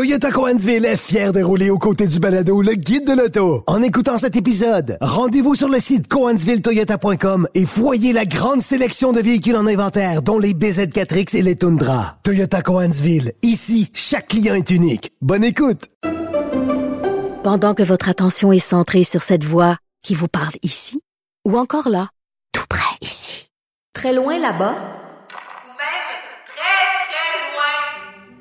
Toyota Coansville est fier de rouler aux côtés du balado le guide de l'auto. En écoutant cet épisode, rendez-vous sur le site coansvilletoyota.com et voyez la grande sélection de véhicules en inventaire, dont les BZ4X et les Tundra. Toyota Coansville, ici, chaque client est unique. Bonne écoute! Pendant que votre attention est centrée sur cette voix qui vous parle ici, ou encore là, tout près ici, très loin là-bas,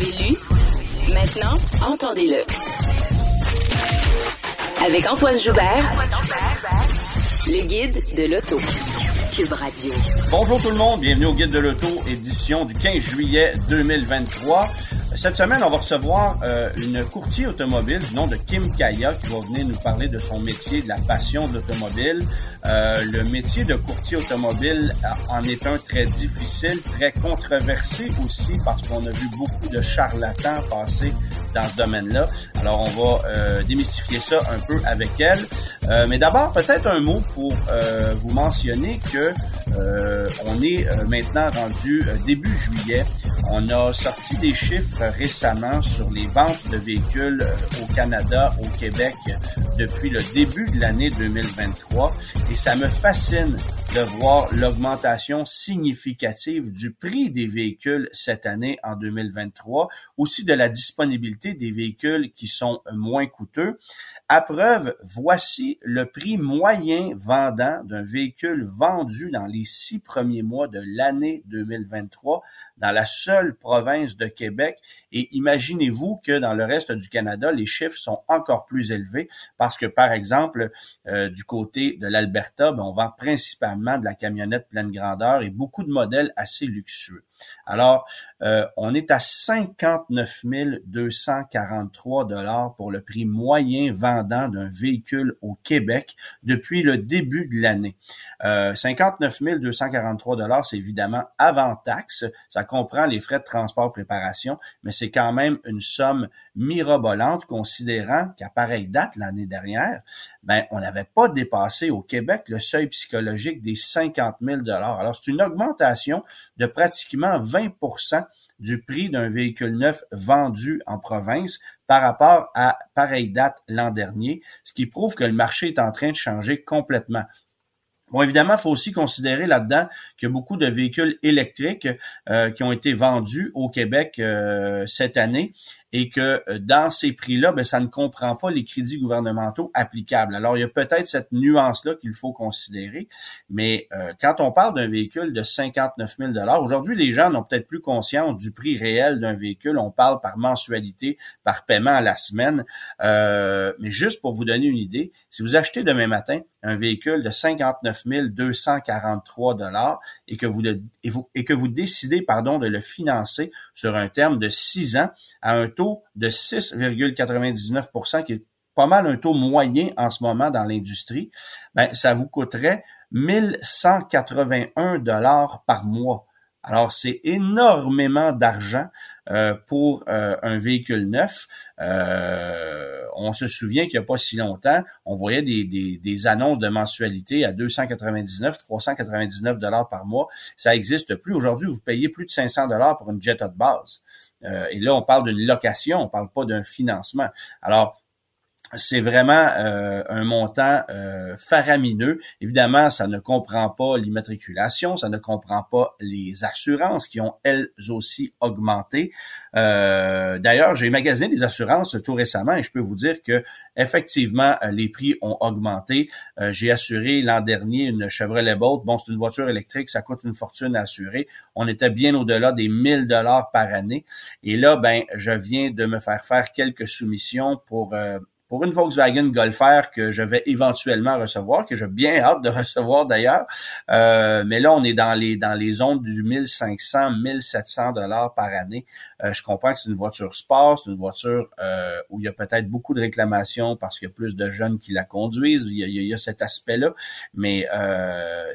L'avez lu. Maintenant, entendez-le. Avec Antoine Joubert, le guide de l'auto. Cube Radio. Bonjour tout le monde, bienvenue au Guide de l'Auto, édition du 15 juillet 2023. Cette semaine, on va recevoir euh, une courtier automobile du nom de Kim Kaya qui va venir nous parler de son métier, de la passion de l'automobile. Euh, le métier de courtier automobile en est un très difficile, très controversé aussi parce qu'on a vu beaucoup de charlatans passer dans ce domaine-là. Alors, on va euh, démystifier ça un peu avec elle. Euh, mais d'abord, peut-être un mot pour euh, vous mentionner que on est maintenant rendu début juillet. On a sorti des chiffres récemment sur les ventes de véhicules au Canada, au Québec, depuis le début de l'année 2023. Et ça me fascine de voir l'augmentation significative du prix des véhicules cette année en 2023, aussi de la disponibilité des véhicules qui sont moins coûteux. À preuve, voici le prix moyen vendant d'un véhicule vendu dans les six premiers mois de l'année 2023 dans la seule province de Québec. Et imaginez-vous que dans le reste du Canada, les chiffres sont encore plus élevés parce que, par exemple, euh, du côté de l'Alberta, ben, on vend principalement de la camionnette pleine grandeur et beaucoup de modèles assez luxueux. Alors, euh, on est à 59 243 dollars pour le prix moyen vendant d'un véhicule au Québec depuis le début de l'année. Euh, 59 243 dollars, c'est évidemment avant taxe. Ça comprend les frais de transport préparation, mais c'est quand même une somme mirobolante considérant qu'à pareille date l'année dernière, ben on n'avait pas dépassé au Québec le seuil psychologique des 50 000 dollars. Alors c'est une augmentation de pratiquement 20% du prix d'un véhicule neuf vendu en province par rapport à pareille date l'an dernier, ce qui prouve que le marché est en train de changer complètement. Bon, évidemment, il faut aussi considérer là-dedans qu'il y a beaucoup de véhicules électriques euh, qui ont été vendus au Québec euh, cette année et que euh, dans ces prix-là, ben, ça ne comprend pas les crédits gouvernementaux applicables. Alors, il y a peut-être cette nuance-là qu'il faut considérer, mais euh, quand on parle d'un véhicule de 59 000 aujourd'hui, les gens n'ont peut-être plus conscience du prix réel d'un véhicule. On parle par mensualité, par paiement à la semaine. Euh, mais juste pour vous donner une idée, si vous achetez demain matin un véhicule de 59 243 dollars et que vous, et vous et que vous décidez pardon de le financer sur un terme de six ans à un taux de 6,99% qui est pas mal un taux moyen en ce moment dans l'industrie, ben, ça vous coûterait 1181 dollars par mois. Alors, c'est énormément d'argent euh, pour euh, un véhicule neuf. Euh, on se souvient qu'il n'y a pas si longtemps, on voyait des, annonces de mensualité à 299, 399 dollars par mois. Ça n'existe plus. Aujourd'hui, vous payez plus de 500 dollars pour une Jetta de base. Euh, et là, on parle d'une location, on parle pas d'un financement. Alors, c'est vraiment euh, un montant euh, faramineux. Évidemment, ça ne comprend pas l'immatriculation, ça ne comprend pas les assurances qui ont elles aussi augmenté. Euh, d'ailleurs, j'ai magasiné des assurances tout récemment et je peux vous dire que effectivement, les prix ont augmenté. j'ai assuré l'an dernier une Chevrolet Bolt. Bon, c'est une voiture électrique, ça coûte une fortune à assurer. On était bien au-delà des 1000 dollars par année. Et là, ben, je viens de me faire faire quelques soumissions pour pour une Volkswagen Golf que je vais éventuellement recevoir, que j'ai bien hâte de recevoir d'ailleurs. Euh, mais là, on est dans les dans les zones du 1500, 1700 dollars par année. Euh, je comprends que c'est une voiture sport, c'est une voiture euh, où il y a peut-être beaucoup de réclamations parce qu'il y a plus de jeunes qui la conduisent. Il y a, il y a cet aspect-là, mais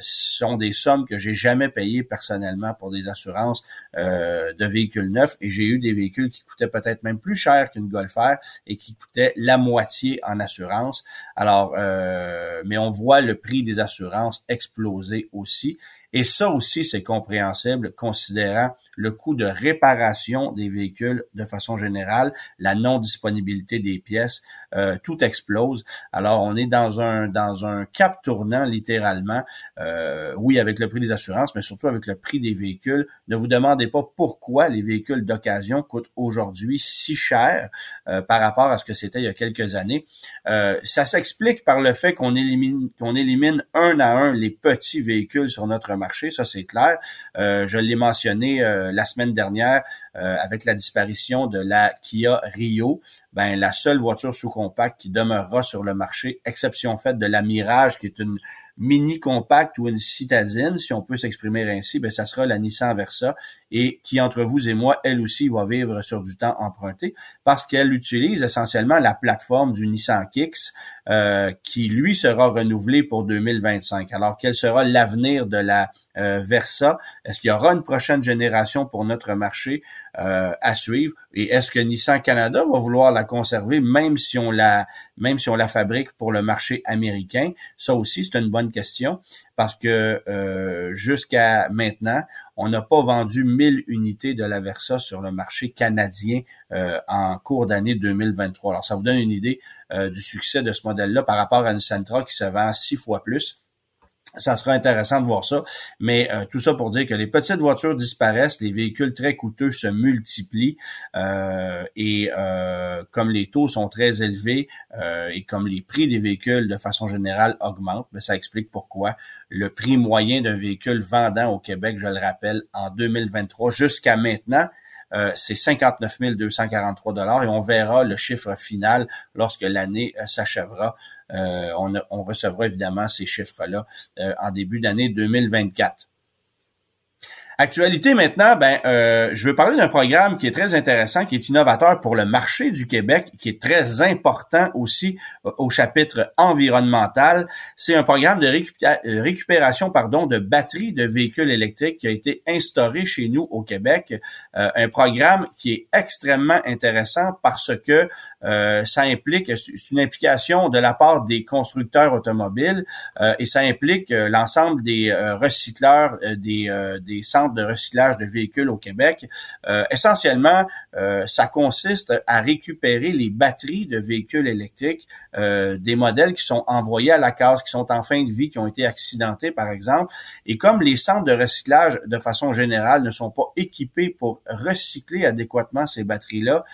ce sont des sommes que j'ai jamais payées personnellement pour des assurances de véhicules neufs et j'ai eu des véhicules qui coûtaient peut-être même plus cher qu'une Golf et qui coûtaient la moitié en assurance. Alors, euh, mais on voit le prix des assurances exploser aussi. Et ça aussi, c'est compréhensible considérant le coût de réparation des véhicules de façon générale, la non-disponibilité des pièces, euh, tout explose. Alors, on est dans un dans un cap tournant littéralement. Euh, oui, avec le prix des assurances, mais surtout avec le prix des véhicules. Ne vous demandez pas pourquoi les véhicules d'occasion coûtent aujourd'hui si cher euh, par rapport à ce que c'était il y a quelques années. ça s'explique par le fait qu'on élimine qu'on élimine un à un les petits véhicules sur notre marché. Ça, c'est clair. je l'ai mentionné euh, la semaine dernière euh, avec la disparition de la Kia Rio, ben la seule voiture sous compact qui demeurera sur le marché, exception faite de la Mirage qui est une mini compact ou une citadine, si on peut s'exprimer ainsi, ben ça sera la Nissan Versa et qui entre vous et moi, elle aussi va vivre sur du temps emprunté parce qu'elle utilise essentiellement la plateforme du Nissan Kicks euh, qui lui sera renouvelé pour 2025. Alors quel sera l'avenir de la euh, Versa Est-ce qu'il y aura une prochaine génération pour notre marché euh, à suivre? Et est-ce que Nissan Canada va vouloir la conserver même si on la même si on la fabrique pour le marché américain? Ça aussi c'est une bonne question parce que euh, jusqu'à maintenant, on n'a pas vendu 1000 unités de la Versa sur le marché canadien en cours d'année 2023. Alors, ça vous donne une idée du succès de ce modèle-là par rapport à une Sentra qui se vend six fois plus ça sera intéressant de voir ça. Mais euh, tout ça pour dire que les petites voitures disparaissent, les véhicules très coûteux se multiplient euh, et euh, comme les taux sont très élevés et comme les prix des véhicules de façon générale augmentent, ben, ça explique pourquoi le prix moyen d'un véhicule vendant au Québec, je le rappelle, en 2023 jusqu'à maintenant, c'est 59 243 dollars et on verra le chiffre final lorsque l'année s'achèvera euh, on, recevra évidemment ces chiffres-là euh, en début d'année 2024. Actualité maintenant, ben, euh, je veux parler d'un programme qui est très intéressant, qui est innovateur pour le marché du Québec, qui est très important aussi euh, au chapitre environnemental. C'est un programme de euh, récupération pardon, de batteries de véhicules électriques qui a été instauré chez nous au Québec. un programme qui est extrêmement intéressant parce que ça implique, c'est une implication de la part des constructeurs automobiles et ça implique l'ensemble des recycleurs, des, des centres de recyclage de véhicules au Québec. Euh, essentiellement, euh, ça consiste à récupérer les batteries de véhicules électriques euh, des modèles qui sont envoyés à la case, qui sont en fin de vie, qui ont été accidentés, par exemple. Et comme les centres de recyclage, de façon générale, ne sont pas équipés pour recycler adéquatement ces batteries-là,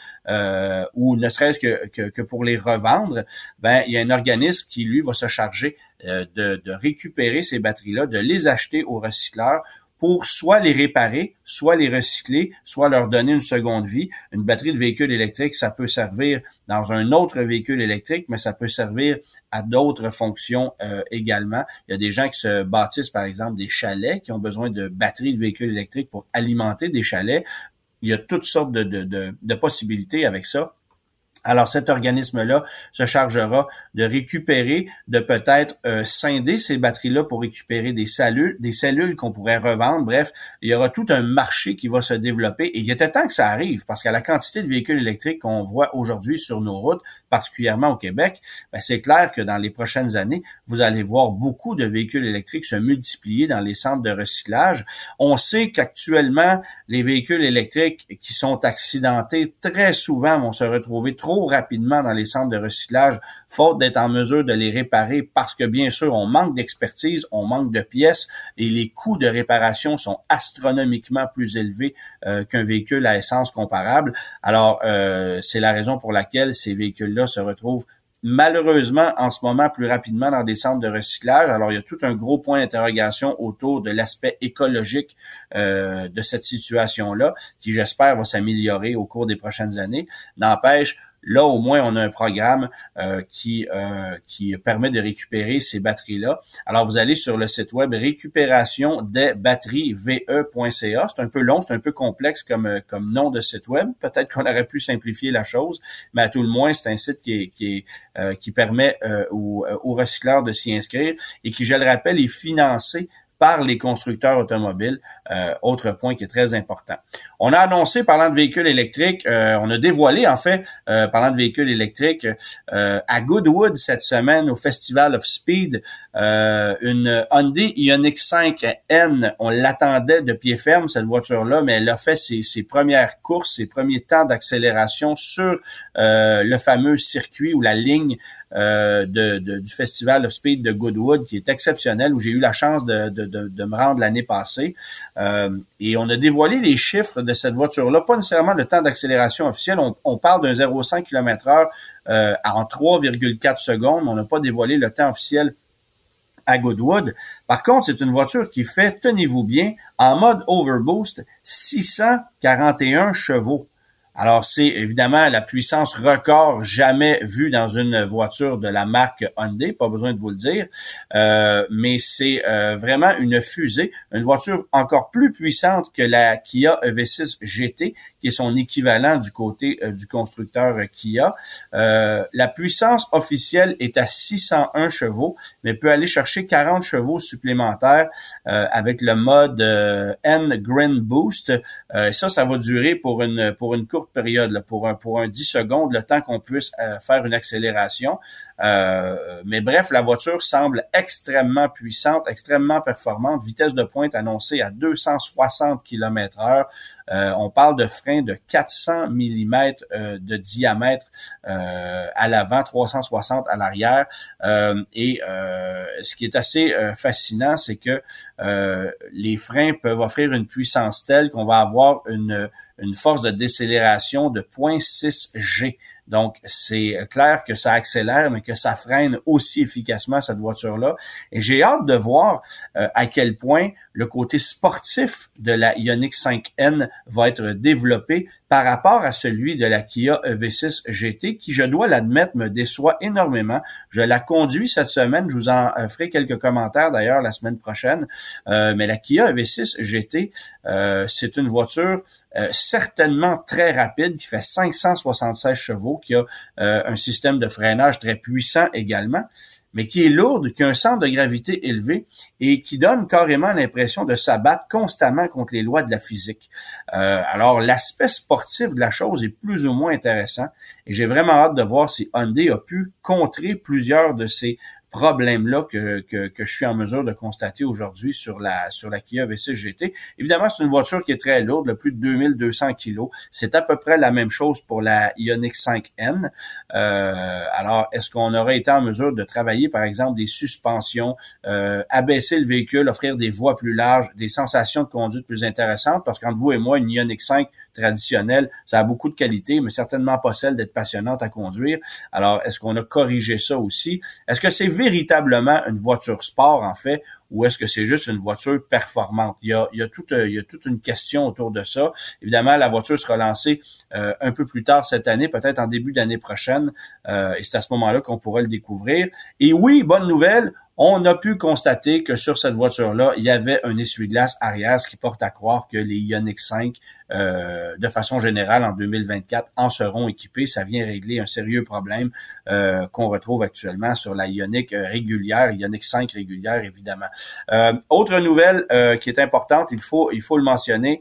ou ne serait-ce que, que, pour les revendre, ben il y a un organisme qui, lui, va se charger de, de récupérer ces batteries-là, de les acheter aux recycleurs pour soit les réparer, soit les recycler, soit leur donner une seconde vie. Une batterie de véhicule électrique, ça peut servir dans un autre véhicule électrique, mais ça peut servir à d'autres fonctions euh, également. Il y a des gens qui se bâtissent, par exemple, des chalets, qui ont besoin de batteries de véhicules électriques pour alimenter des chalets. Il y a toutes sortes de, de, de possibilités avec ça. Alors cet organisme-là se chargera de récupérer, de peut-être euh, scinder ces batteries-là pour récupérer des cellules, des cellules qu'on pourrait revendre. Bref, il y aura tout un marché qui va se développer et il était temps que ça arrive parce qu'à la quantité de véhicules électriques qu'on voit aujourd'hui sur nos routes, particulièrement au Québec, ben, c'est clair que dans les prochaines années, vous allez voir beaucoup de véhicules électriques se multiplier dans les centres de recyclage. On sait qu'actuellement, les véhicules électriques qui sont accidentés très souvent vont se retrouver trop rapidement dans les centres de recyclage, faute d'être en mesure de les réparer parce que bien sûr, on manque d'expertise, on manque de pièces et les coûts de réparation sont astronomiquement plus élevés euh, qu'un véhicule à essence comparable. Alors, euh, c'est la raison pour laquelle ces véhicules-là se retrouvent malheureusement en ce moment plus rapidement dans des centres de recyclage. Alors, il y a tout un gros point d'interrogation autour de l'aspect écologique euh, de cette situation-là, qui j'espère va s'améliorer au cours des prochaines années. N'empêche, Là, au moins, on a un programme euh, qui, euh, qui permet de récupérer ces batteries-là. Alors, vous allez sur le site web récupération des batteries ve.ca. C'est un peu long, c'est un peu complexe comme, euh, comme nom de site web. Peut-être qu'on aurait pu simplifier la chose, mais à tout le moins, c'est un site qui, qui permet aux, aux recycleurs de s'y inscrire et qui, je le rappelle, est financé par les constructeurs automobiles. Euh, autre point qui est très important. On a annoncé, parlant de véhicules électriques, euh, on a dévoilé en fait, euh, parlant de véhicules électriques, à Goodwood cette semaine au Festival of Speed, une Hyundai Ioniq 5N. On l'attendait de pied ferme cette voiture-là, mais elle a fait ses, premières courses, ses premiers temps d'accélération sur le fameux circuit ou la ligne de, du Festival of Speed de Goodwood, qui est exceptionnel, où j'ai eu la chance de de, me rendre l'année passée. Euh, et on a dévoilé les chiffres de cette voiture-là, pas nécessairement le temps d'accélération officiel. On, parle d'un 0,5 km/h euh, en 3,4 secondes. On n'a pas dévoilé le temps officiel à Goodwood. Par contre, c'est une voiture qui fait, tenez-vous bien, en mode overboost, 641 chevaux. Alors, c'est évidemment la puissance record jamais vue dans une voiture de la marque Hyundai, pas besoin de vous le dire, euh, mais c'est euh, vraiment une fusée, une voiture encore plus puissante que la Kia EV6 GT, qui est son équivalent du côté euh, du constructeur Kia. la puissance officielle est à 601 chevaux, mais peut aller chercher 40 chevaux supplémentaires avec le mode N Green Boost. ça, ça va durer pour une pour une période, pour un pour un 10 secondes, le temps qu'on puisse euh, faire une accélération. Euh, mais bref, la voiture semble extrêmement puissante, extrêmement performante. Vitesse de pointe annoncée à 260 km heure. Euh, on parle de freins de 400 mm de diamètre à l'avant, 360 à l'arrière. et ce qui est assez fascinant, c'est que les freins peuvent offrir une puissance telle qu'on va avoir une force de décélération de 0.6 G. Donc, c'est clair que ça accélère, mais que ça freine aussi efficacement cette voiture-là. Et j'ai hâte de voir euh, à quel point le côté sportif de la Ioniq 5N va être développé par rapport à celui de la Kia EV6 GT, qui, je dois l'admettre, me déçoit énormément. Je la conduis cette semaine. Je vous en euh, ferai quelques commentaires d'ailleurs la semaine prochaine. Euh, mais la Kia EV6 GT, c'est une voiture euh, certainement très rapide, qui fait 576 chevaux, qui a euh, un système de freinage très puissant également, mais qui est lourde, qui a un centre de gravité élevé et qui donne carrément l'impression de s'abattre constamment contre les lois de la physique. Euh, alors, l'aspect sportif de la chose est plus ou moins intéressant et j'ai vraiment hâte de voir si Hyundai a pu contrer plusieurs de ces problème-là que, que, que, je suis en mesure de constater aujourd'hui sur la sur la Kia V6 GT. Évidemment, c'est une voiture qui est très lourde, de plus de 2200 kilos. C'est à peu près la même chose pour la Ioniq 5N. Euh, alors, est-ce qu'on aurait été en mesure de travailler, par exemple, des suspensions, euh, abaisser le véhicule, offrir des voies plus larges, des sensations de conduite plus intéressantes? Parce qu'entre vous et moi, une Ioniq 5 traditionnelle, ça a beaucoup de qualités, mais certainement pas celle d'être passionnante à conduire. Alors, est-ce qu'on a corrigé ça aussi? Est-ce que c'est véritablement une voiture sport, en fait, ou est-ce que c'est juste une voiture performante? Il y a, il a toute une question autour de ça. Évidemment, la voiture sera lancée euh, un peu plus tard cette année, peut-être en début d'année prochaine, euh, et c'est à ce moment-là qu'on pourrait le découvrir. Et oui, bonne nouvelle, on a pu constater que sur cette voiture-là, il y avait un essuie-glace arrière, ce qui porte à croire que les Ioniq 5, euh, de façon générale, en 2024, en seront équipés. Ça vient régler un sérieux problème euh, qu'on retrouve actuellement sur la Ioniq euh, régulière, Ioniq 5 régulière, évidemment. autre nouvelle qui est importante, il faut, il faut le mentionner,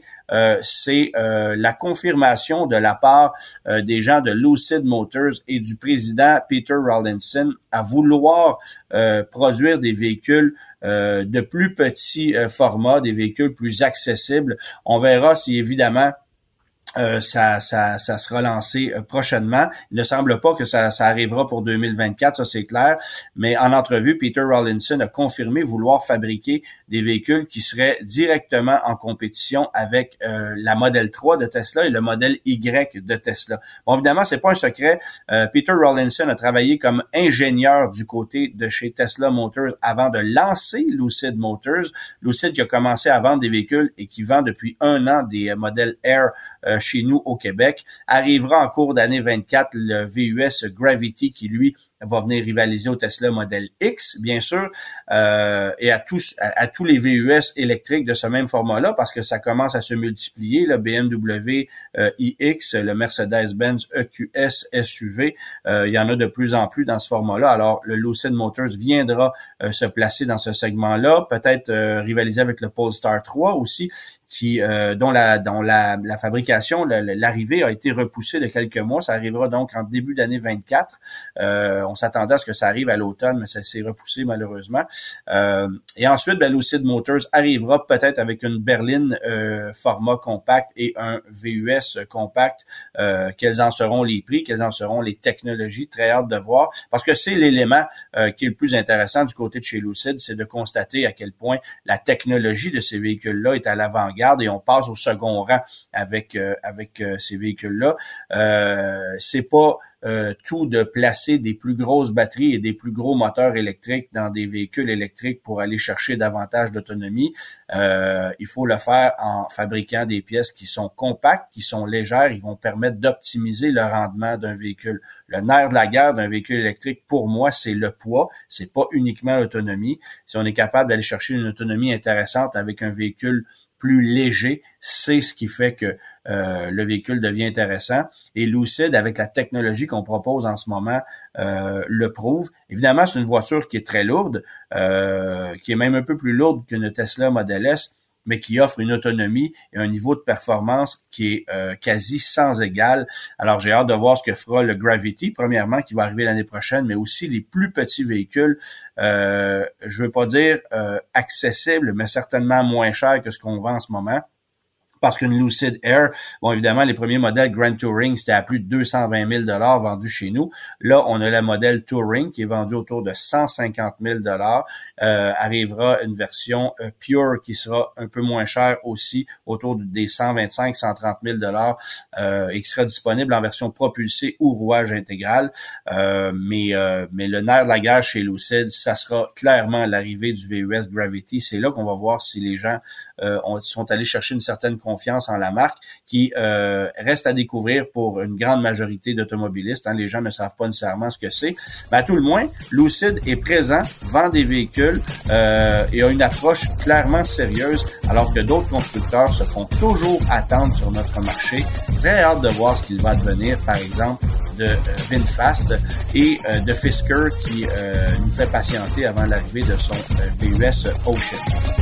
c'est la confirmation de la part des gens de Lucid Motors et du président Peter Rawlinson à vouloir produire des véhicules de plus petit euh, format, des véhicules plus accessibles. On verra si évidemment euh, ça, ça, ça sera lancé euh, prochainement. Il ne semble pas que ça, ça arrivera pour 2024, ça c'est clair. Mais en entrevue, Peter Rawlinson a confirmé vouloir fabriquer des véhicules qui seraient directement en compétition avec euh, la modèle 3 de Tesla et le modèle Y de Tesla. Bon, évidemment, c'est pas un secret. Peter Rawlinson a travaillé comme ingénieur du côté de chez Tesla Motors avant de lancer Lucid Motors. Lucid qui a commencé à vendre des véhicules et qui vend depuis un an des modèles Air chez nous au Québec. Arrivera en cours d'année 24 le VUS Gravity qui, lui, va venir rivaliser au Tesla Model X, bien sûr, euh, et à tous à, tous les VUS électriques de ce même format-là, parce que ça commence à se multiplier. Le BMW euh, iX, le Mercedes-Benz EQS SUV, euh, il y en a de plus en plus dans ce format-là. Alors, le Lucid Motors viendra euh, se placer dans ce segment-là, peut-être rivaliser avec le Polestar 3 aussi, qui euh, dont la dont la, la fabrication, l'arrivée a été repoussée de quelques mois. Ça arrivera donc en début d'année 24. Euh, on s'attendait à ce que ça arrive à l'automne, mais ça s'est repoussé malheureusement. Euh, et ensuite, ben, Lucid Motors arrivera peut-être avec une berline format compact et un VUS compact. quels en seront les prix, quelles en seront les technologies Très hâte de voir, parce que c'est l'élément qui est le plus intéressant du côté de chez Lucid, c'est de constater à quel point la technologie de ces véhicules-là est à l'avant-garde et on passe au second rang avec euh, avec euh, ces véhicules-là. Euh, c'est pas euh, tout de placer des plus grosses batteries et des plus gros moteurs électriques dans des véhicules électriques pour aller chercher davantage d'autonomie. Euh, il faut le faire en fabriquant des pièces qui sont compactes, qui sont légères, ils vont permettre d'optimiser le rendement d'un véhicule. Le nerf de la guerre d'un véhicule électrique, pour moi, c'est le poids, c'est pas uniquement l'autonomie. Si on est capable d'aller chercher une autonomie intéressante avec un véhicule plus léger, c'est ce qui fait que euh, le véhicule devient intéressant. Et Lucid, avec la technologie qu'on propose en ce moment, euh, le prouve. Évidemment, c'est une voiture qui est très lourde, euh, qui est même un peu plus lourde qu'une Tesla Model S, mais qui offre une autonomie et un niveau de performance qui est quasi sans égal. Alors, j'ai hâte de voir ce que fera le Gravity, premièrement, qui va arriver l'année prochaine, mais aussi les plus petits véhicules, je veux pas dire accessibles, mais certainement moins chers que ce qu'on vend en ce moment parce qu'une Lucid Air, bon, évidemment, les premiers modèles Grand Touring, c'était à plus de 220 000 vendus chez nous. Là, on a le modèle Touring qui est vendu autour de 150 000 euh, Arrivera une version euh, Pure qui sera un peu moins chère aussi, autour des 125 130 000 euh, et qui sera disponible en version propulsée ou rouage intégral. Euh, mais, euh, mais le nerf de la guerre chez Lucid, ça sera clairement l'arrivée du VUS Gravity. C'est là qu'on va voir si les gens sont allés chercher une certaine en la marque qui euh, reste à découvrir pour une grande majorité d'automobilistes. Hein. Les gens ne savent pas nécessairement ce que c'est. Mais à tout le moins, Lucid est présent, vend des véhicules euh, et a une approche clairement sérieuse, alors que d'autres constructeurs se font toujours attendre sur notre marché. Très hâte de voir ce qu'il va devenir, par exemple, de euh, VinFast et de Fisker qui nous fait patienter avant l'arrivée de son VUS Ocean.